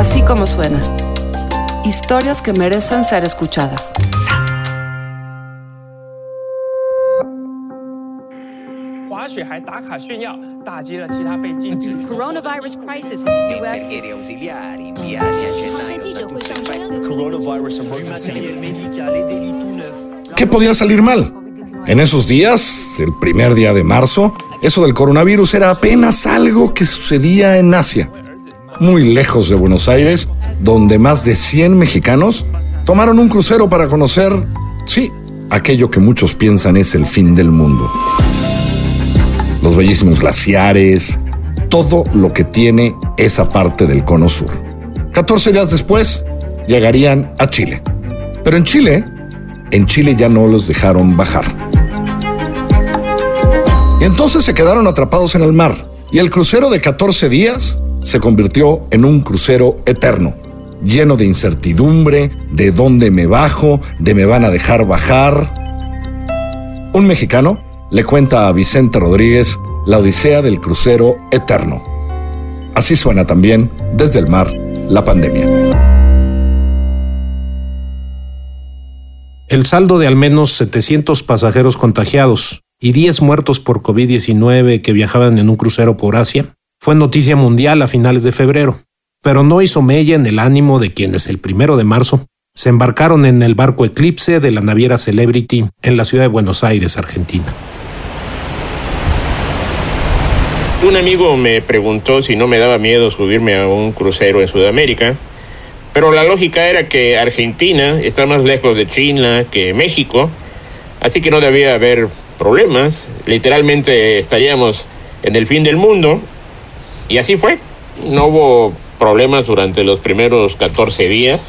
Así como suena. Historias que merecen ser escuchadas. Coronavirus crisis in the U.S. ¿Qué podía salir mal? En esos días, el primer día de marzo, eso del coronavirus era apenas algo que sucedía en Asia, muy lejos de Buenos Aires, donde más de 100 mexicanos tomaron un crucero para conocer, sí, aquello que muchos piensan es el fin del mundo. Los bellísimos glaciares, todo lo que tiene esa parte del cono sur. 14 días después, llegarían a Chile. Pero en Chile, en Chile ya no los dejaron bajar. Y entonces se quedaron atrapados en el mar. Y el crucero de 14 días se convirtió en un crucero eterno, lleno de incertidumbre, de dónde me bajo, de me van a dejar bajar. Un mexicano le cuenta a Vicente Rodríguez la odisea del crucero eterno. Así suena también desde el mar la pandemia. El saldo de al menos 700 pasajeros contagiados y 10 muertos por COVID-19 que viajaban en un crucero por Asia fue noticia mundial a finales de febrero, pero no hizo mella en el ánimo de quienes el primero de marzo se embarcaron en el barco Eclipse de la naviera Celebrity en la ciudad de Buenos Aires, Argentina. Un amigo me preguntó si no me daba miedo subirme a un crucero en Sudamérica, pero la lógica era que Argentina está más lejos de China que México, así que no debía haber problemas. Literalmente estaríamos en el fin del mundo, y así fue. No hubo problemas durante los primeros 14 días.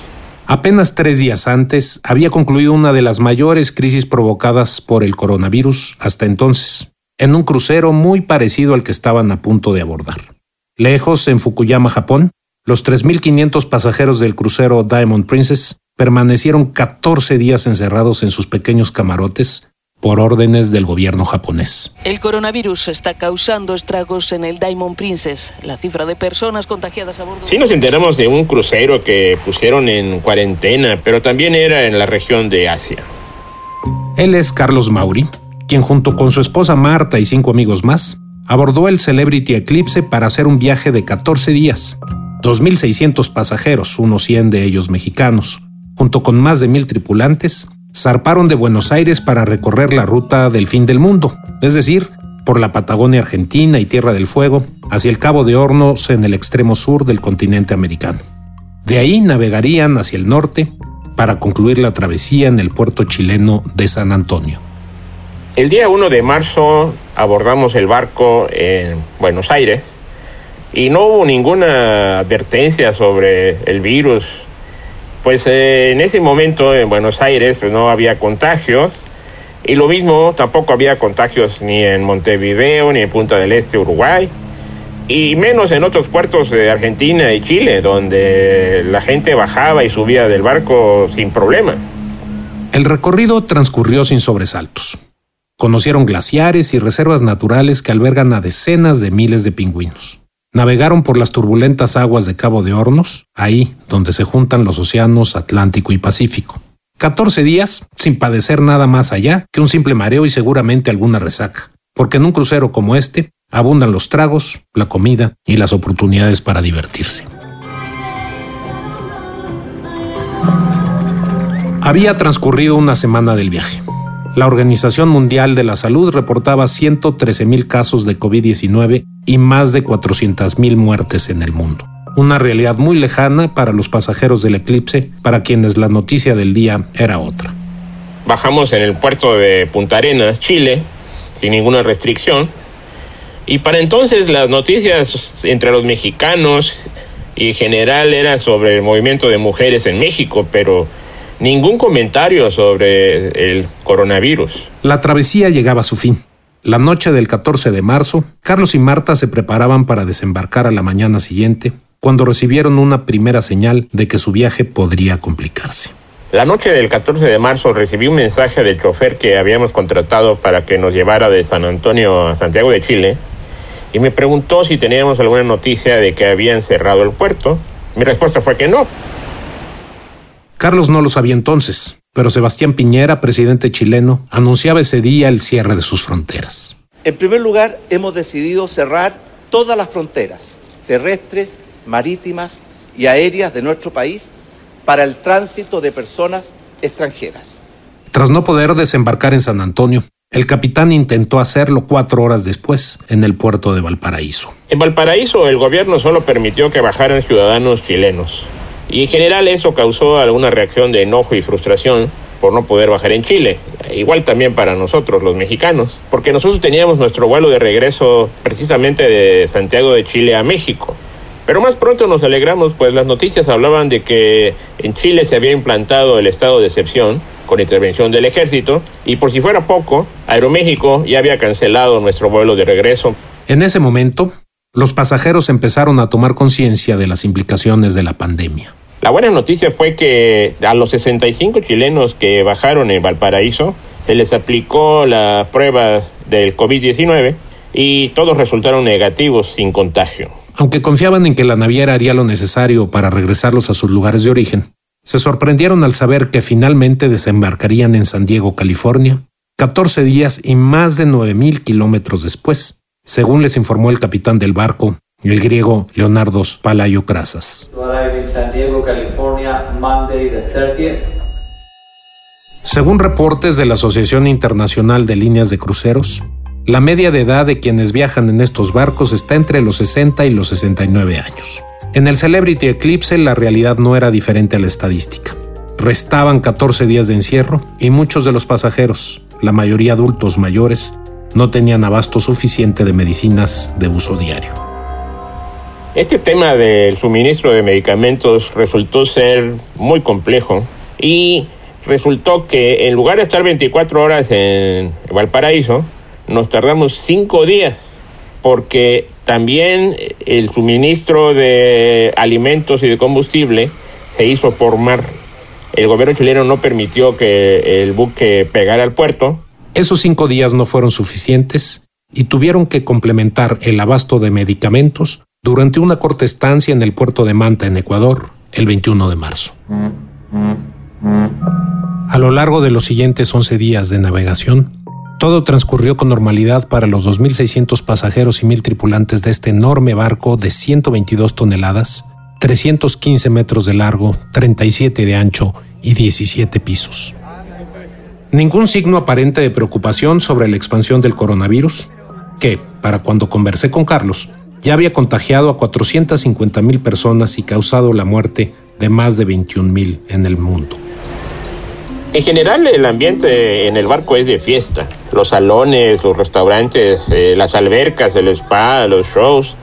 Apenas tres días antes había concluido una de las mayores crisis provocadas por el coronavirus hasta entonces en un crucero muy parecido al que estaban a punto de abordar. Lejos, en Fukuyama, Japón, los 3.500 pasajeros del crucero Diamond Princess permanecieron 14 días encerrados en sus pequeños camarotes por órdenes del gobierno japonés. El coronavirus está causando estragos en el Diamond Princess. La cifra de personas contagiadas a bordo. Sí nos enteramos de un crucero que pusieron en cuarentena, pero también era en la región de Asia. Él es Carlos Mauri, quien junto con su esposa Marta y cinco amigos más, abordó el Celebrity Eclipse para hacer un viaje de 14 días. 2.600 pasajeros, unos 100 de ellos mexicanos, junto con más de mil tripulantes, zarparon de Buenos Aires para recorrer la ruta del fin del mundo, es decir, por la Patagonia Argentina y Tierra del Fuego, hacia el Cabo de Hornos en el extremo sur del continente americano. De ahí navegarían hacia el norte para concluir la travesía en el puerto chileno de San Antonio. El día 1 de marzo abordamos el barco en Buenos Aires y no hubo ninguna advertencia sobre el virus. Pues eh, en ese momento en Buenos Aires pues, no había contagios y lo mismo tampoco había contagios ni en Montevideo ni en Punta del Este, Uruguay y menos en otros puertos de Argentina y Chile donde la gente bajaba y subía del barco sin problema. El recorrido transcurrió sin sobresaltos. Conocieron glaciares y reservas naturales que albergan a decenas de miles de pingüinos. Navegaron por las turbulentas aguas de Cabo de Hornos, ahí donde se juntan los océanos Atlántico y Pacífico. 14 días sin padecer nada más allá que un simple mareo y seguramente alguna resaca, porque en un crucero como este abundan los tragos, la comida y las oportunidades para divertirse. Había transcurrido una semana del viaje. La Organización Mundial de la Salud reportaba 113.000 casos de COVID-19 y más de 400.000 muertes en el mundo. Una realidad muy lejana para los pasajeros del eclipse, para quienes la noticia del día era otra. Bajamos en el puerto de Punta Arenas, Chile, sin ninguna restricción. Y para entonces las noticias entre los mexicanos y en general era sobre el movimiento de mujeres en México, pero ningún comentario sobre el coronavirus. La travesía llegaba a su fin. La noche del 14 de marzo, Carlos y Marta se preparaban para desembarcar a la mañana siguiente, cuando recibieron una primera señal de que su viaje podría complicarse. La noche del 14 de marzo recibí un mensaje del chofer que habíamos contratado para que nos llevara de San Antonio a Santiago de Chile y me preguntó si teníamos alguna noticia de que habían cerrado el puerto Mi respuesta fue que no. Carlos no lo sabía entonces, pero Sebastián Piñera, presidente chileno, anunciaba ese día el cierre de sus fronteras. En primer lugar, hemos decidido cerrar todas las fronteras terrestres, marítimas y aéreas de nuestro país para el tránsito de personas extranjeras. Tras no poder desembarcar en San Antonio, el capitán intentó hacerlo cuatro horas después en el puerto de Valparaíso. En Valparaíso el gobierno solo permitió que bajaran ciudadanos chilenos. Y en general eso causó alguna reacción de enojo y frustración por no poder bajar en Chile. Igual también para nosotros, los mexicanos, porque nosotros teníamos nuestro vuelo de regreso precisamente de Santiago de Chile a México. Pero más pronto nos alegramos, pues las noticias hablaban de que en Chile se había implantado el estado de excepción con intervención del ejército y por si fuera poco, Aeroméxico ya había cancelado nuestro vuelo de regreso. En ese momento, los pasajeros empezaron a tomar conciencia de las implicaciones de la pandemia. La buena noticia fue que a los 65 chilenos que bajaron en Valparaíso se les aplicó la prueba del COVID-19 y todos resultaron negativos sin contagio. Aunque confiaban en que la naviera haría lo necesario para regresarlos a sus lugares de origen, se sorprendieron al saber que finalmente desembarcarían en San Diego, California, 14 días y más de 9.000 kilómetros después, según les informó el capitán del barco, el griego Leonardos Palayocrasas. Según reportes de la Asociación Internacional de Líneas de Cruceros, la media de edad de quienes viajan en estos barcos está entre los 60 y los 69 años. En el Celebrity Eclipse la realidad no era diferente a la estadística. Restaban 14 días de encierro y muchos de los pasajeros, la mayoría adultos mayores, no tenían abasto suficiente de medicinas de uso diario. Este tema del suministro de medicamentos resultó ser muy complejo y resultó que en lugar de estar 24 horas en Valparaíso, nos tardamos 5 días porque también el suministro de alimentos y de combustible se hizo por mar. El gobierno chileno no permitió que el buque pegara al puerto. Esos cinco días no fueron suficientes y tuvieron que complementar el abasto de medicamentos durante una corta estancia en el puerto de Manta, en Ecuador, el 21 de marzo. A lo largo de los siguientes 11 días de navegación, todo transcurrió con normalidad para los 2.600 pasajeros y 1.000 tripulantes de este enorme barco de 122 toneladas, 315 metros de largo, 37 de ancho y 17 pisos. Ningún signo aparente de preocupación sobre la expansión del coronavirus, que, para cuando conversé con Carlos, ya había contagiado a 450 mil personas y causado la muerte de más de 21 mil en el mundo. En general el ambiente en el barco es de fiesta. Los salones, los restaurantes, eh, las albercas, el spa, los shows,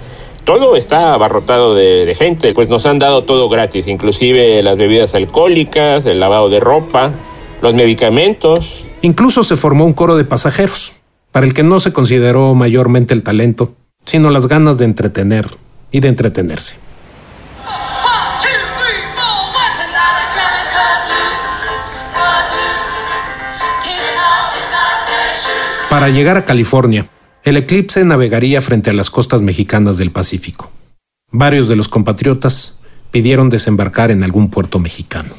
todo está abarrotado de, de, gente. Pues nos han dado todo gratis, inclusive las bebidas alcohólicas, el lavado de ropa, los medicamentos. Incluso se formó un coro de pasajeros, para el que no se consideró mayormente el talento, sino las ganas de entretener y de entretenerse. Para llegar a California, el eclipse navegaría frente a las costas mexicanas del Pacífico. Varios de los compatriotas pidieron desembarcar en algún puerto mexicano.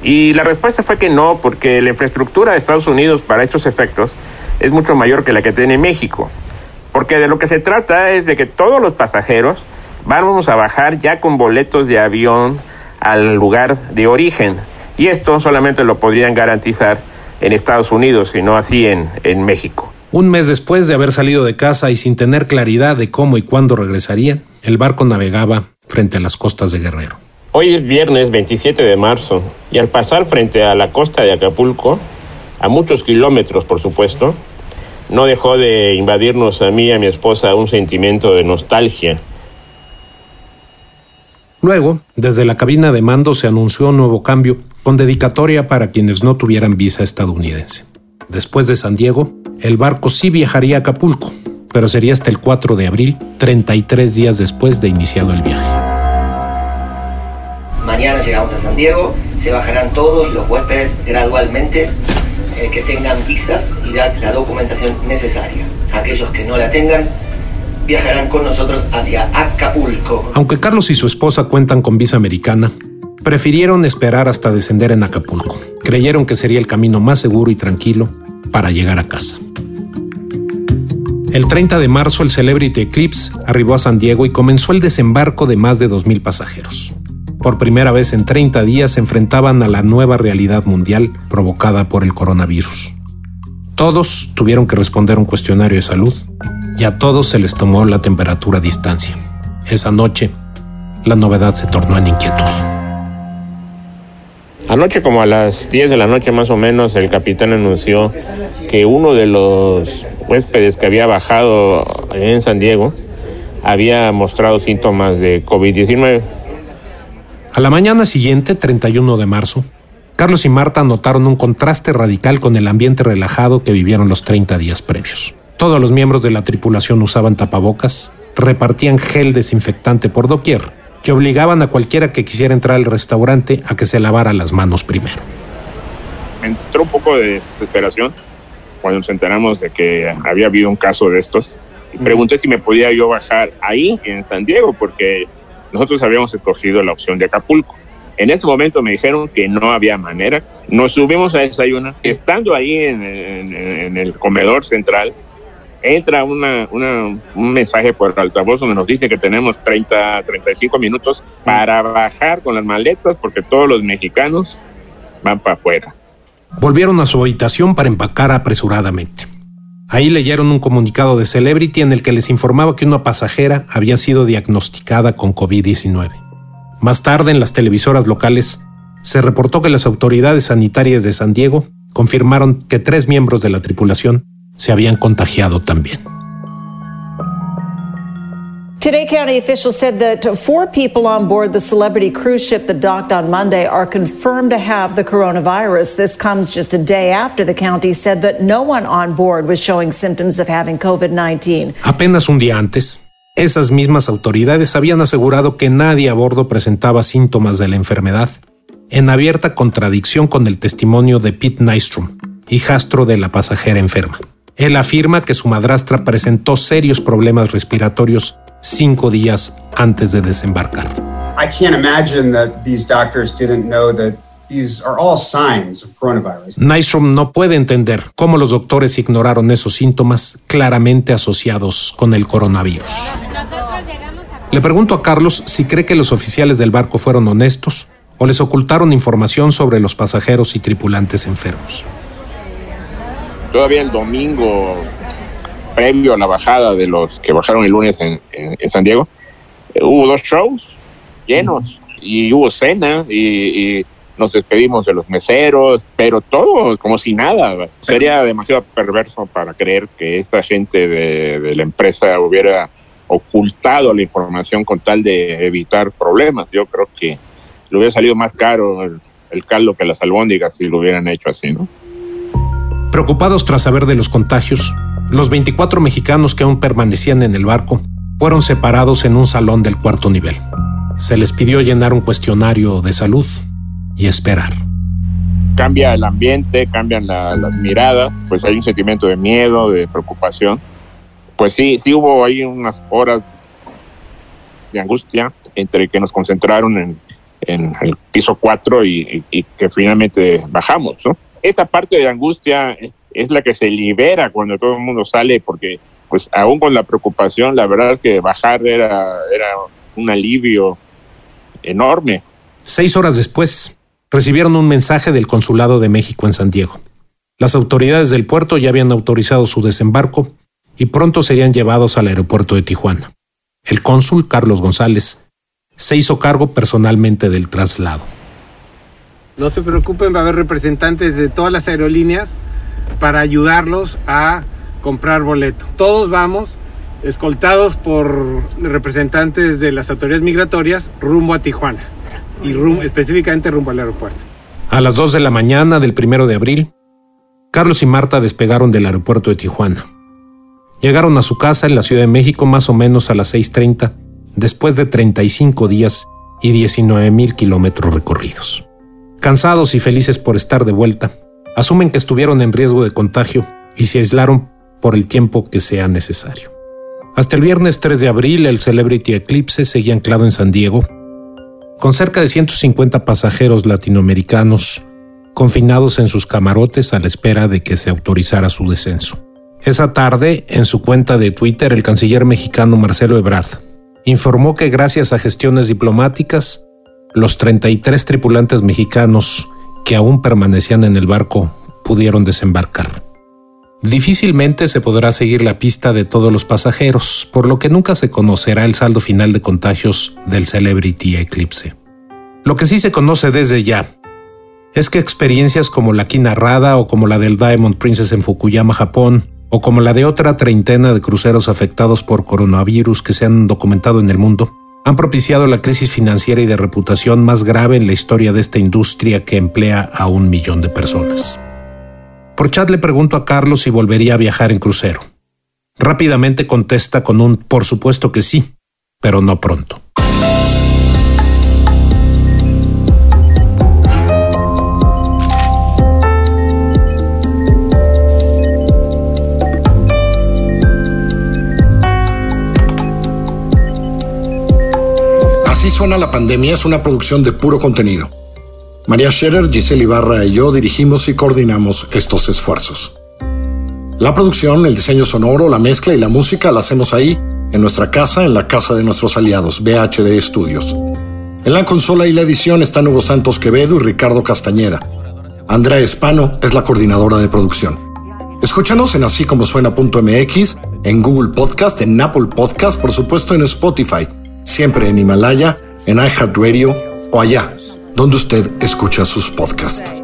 Y la respuesta fue que no, porque la infraestructura de Estados Unidos para estos efectos es mucho mayor que la que tiene México. Porque de lo que se trata es de que todos los pasajeros vamos a bajar ya con boletos de avión al lugar de origen. Y esto solamente lo podrían garantizar en Estados Unidos y no así en, en México. Un mes después de haber salido de casa y sin tener claridad de cómo y cuándo regresarían, el barco navegaba frente a las costas de Guerrero. Hoy es viernes 27 de marzo y al pasar frente a la costa de Acapulco, a muchos kilómetros por supuesto, no dejó de invadirnos a mí y a mi esposa un sentimiento de nostalgia. Luego, desde la cabina de mando se anunció un nuevo cambio con dedicatoria para quienes no tuvieran visa estadounidense. Después de San Diego, el barco sí viajaría a Acapulco, pero sería hasta el 4 de abril, 33 días después de iniciado el viaje. Mañana llegamos a San Diego, se bajarán todos los huéspedes gradualmente que tengan visas y la documentación necesaria. Aquellos que no la tengan viajarán con nosotros hacia Acapulco. Aunque Carlos y su esposa cuentan con visa americana, prefirieron esperar hasta descender en Acapulco. Creyeron que sería el camino más seguro y tranquilo para llegar a casa. El 30 de marzo el Celebrity Eclipse arribó a San Diego y comenzó el desembarco de más de 2.000 pasajeros. Por primera vez en 30 días se enfrentaban a la nueva realidad mundial provocada por el coronavirus. Todos tuvieron que responder un cuestionario de salud y a todos se les tomó la temperatura a distancia. Esa noche, la novedad se tornó en inquietud. Anoche como a las 10 de la noche más o menos el capitán anunció que uno de los huéspedes que había bajado en San Diego había mostrado síntomas de COVID-19. A la mañana siguiente, 31 de marzo, Carlos y Marta notaron un contraste radical con el ambiente relajado que vivieron los 30 días previos. Todos los miembros de la tripulación usaban tapabocas, repartían gel desinfectante por doquier, que obligaban a cualquiera que quisiera entrar al restaurante a que se lavara las manos primero. Me entró un poco de desesperación cuando nos enteramos de que había habido un caso de estos. Y pregunté si me podía yo bajar ahí, en San Diego, porque nosotros habíamos escogido la opción de Acapulco. En ese momento me dijeron que no había manera. Nos subimos a desayunar. Estando ahí en, el comedor central, entra una- un mensaje por altavoz donde nos dice que tenemos 30, 35 minutos para bajar con las maletas porque todos los mexicanos van para afuera. Volvieron a su habitación para empacar apresuradamente. Ahí leyeron un comunicado de Celebrity en el que les informaba que una pasajera había sido diagnosticada con COVID-19. Más tarde, en las televisoras locales, se reportó que las autoridades sanitarias de San Diego confirmaron que tres miembros de la tripulación se habían contagiado también. Today, county officials said that four people on board the celebrity cruise ship that docked on Monday are confirmed to have the coronavirus. This comes just a day after the county said that no one on board was showing symptoms of having COVID 19. Apenas un día antes, esas mismas autoridades habían asegurado que nadie a bordo presentaba síntomas de la enfermedad, en abierta contradicción con el testimonio de Pete Nystrom, hijastro de la pasajera enferma. Él afirma que su madrastra presentó serios problemas respiratorios cinco días antes de desembarcar. I can't imagine that these doctors didn't know that these are all signs of coronavirus. Nystrom no puede entender cómo los doctores ignoraron esos síntomas claramente asociados con el coronavirus. Le pregunto a Carlos si cree que los oficiales del barco fueron honestos o les ocultaron información sobre los pasajeros y tripulantes enfermos. Todavía el domingo, previo a la bajada de los que bajaron el lunes en, en- en San Diego, eh, hubo dos shows llenos y hubo cena y, y nos despedimos de los meseros, pero todo como si nada. Sería demasiado perverso para creer que esta gente de, de la empresa hubiera ocultado la información con tal de evitar problemas. Yo creo que le hubiera salido más caro el, el caldo que las albóndigas si lo hubieran hecho así, ¿no? Preocupados tras saber de los contagios, los 24 mexicanos que aún permanecían en el barco fueron separados en un salón del cuarto nivel. Se les pidió llenar un cuestionario de salud y esperar. cambia el ambiente, cambian la- las miradas, pues hay un sentimiento de miedo, de preocupación. Pues sí, sí hubo ahí unas horas de angustia entre que nos concentraron en, el piso 4 y, y- y que finalmente bajamos, ¿no? Esta parte de angustia es la que se libera cuando todo el mundo sale, porque pues aún con la preocupación, la verdad es que bajar era, era un alivio enorme. Seis horas después, recibieron un mensaje del Consulado de México en San Diego. Las autoridades del puerto ya habían autorizado su desembarco y pronto serían llevados al aeropuerto de Tijuana. El cónsul, Carlos González, se hizo cargo personalmente del traslado. No se preocupen, va a haber representantes de todas las aerolíneas para ayudarlos a comprar boleto. Todos vamos escoltados por representantes de las autoridades migratorias rumbo a Tijuana y específicamente rumbo al aeropuerto. A las 2 de la mañana del primero de abril, Carlos y Marta despegaron del aeropuerto de Tijuana. Llegaron a su casa en la Ciudad de México más o menos a las 6.30, después de 35 días y 19 mil kilómetros recorridos. Cansados y felices por estar de vuelta, asumen que estuvieron en riesgo de contagio y se aislaron por el tiempo que sea necesario. Hasta el viernes 3 de abril, el Celebrity Eclipse seguía anclado en San Diego, con cerca de 150 pasajeros latinoamericanos confinados en sus camarotes a la espera de que se autorizara su descenso. Esa tarde, en su cuenta de Twitter, el canciller mexicano Marcelo Ebrard informó que gracias a gestiones diplomáticas, los 33 tripulantes mexicanos que aún permanecían en el barco pudieron desembarcar. Difícilmente se podrá seguir la pista de todos los pasajeros, por lo que nunca se conocerá el saldo final de contagios del Celebrity Eclipse. Lo que sí se conoce desde ya es que experiencias como la aquí narrada o como la del Diamond Princess en Fukuyama, Japón, o como la de otra treintena de cruceros afectados por coronavirus que se han documentado en el mundo, han propiciado la crisis financiera y de reputación más grave en la historia de esta industria que emplea a un millón de personas. Por chat le pregunto a Carlos si volvería a viajar en crucero. Rápidamente contesta con un por supuesto que sí, pero no pronto. Así suena la pandemia es una producción de puro contenido. María Scherer, Giselle Ibarra y yo dirigimos y coordinamos estos esfuerzos. La producción, el diseño sonoro, la mezcla y la música la hacemos ahí, en nuestra casa, en la casa de nuestros aliados, BHD Studios. En la consola y la edición están Hugo Santos Quevedo y Ricardo Castañeda. Andrea Espano es la coordinadora de producción. Escúchanos en así como suena.mx, en Google Podcast, en Apple Podcast, por supuesto en Spotify siempre en Himalaya, en iHeartRadio o allá, donde usted escucha sus podcasts.